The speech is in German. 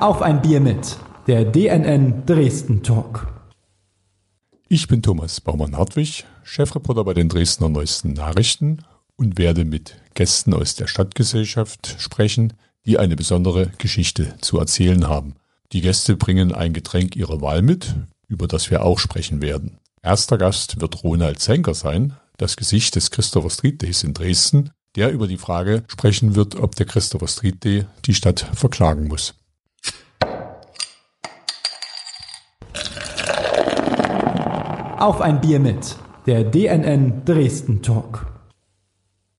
Auf ein Bier mit, der DNN Dresden Talk. Ich bin Thomas Baumann-Hartwig, Chefreporter bei den Dresdner Neuesten Nachrichten und werde mit Gästen aus der Stadtgesellschaft sprechen, die eine besondere Geschichte zu erzählen haben. Die Gäste bringen ein Getränk ihrer Wahl mit, über das wir auch sprechen werden. Erster Gast wird Ronald Zenker sein, das Gesicht des Christopher Street Days in Dresden, der über die Frage sprechen wird, ob der Christopher Street Day die Stadt verklagen muss. Auf ein Bier mit, der DNN Dresden Talk.